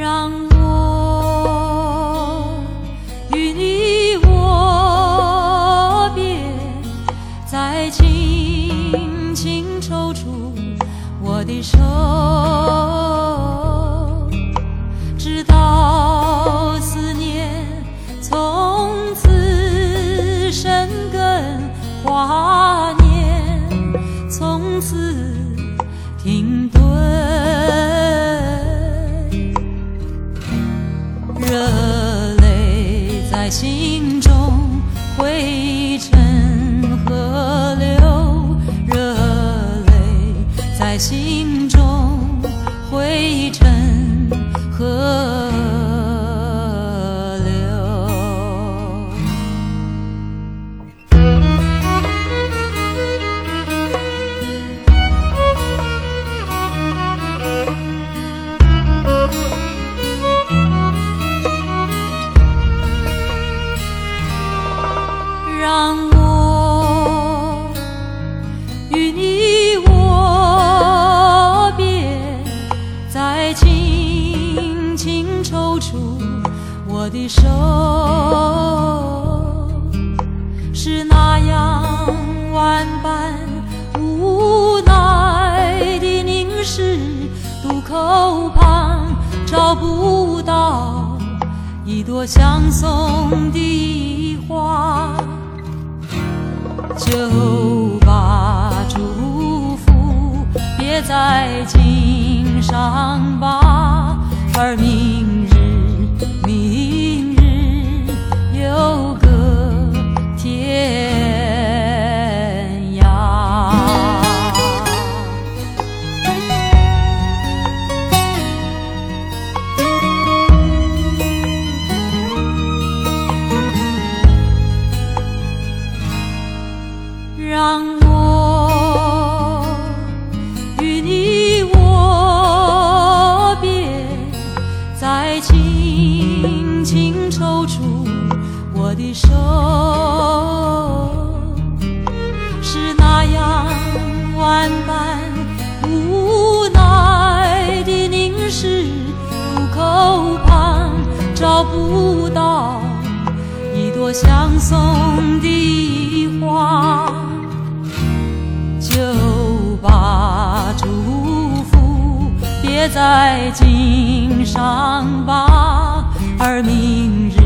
让。汇成河流。让手，是那样万般无奈的凝视，渡口旁找不到一朵相送的花。就把祝福别在襟上吧，而明让我与你握别，再轻轻抽出我的手，是那样万般无奈的凝视，路口旁找不到一朵相送别在襟上吧，而明日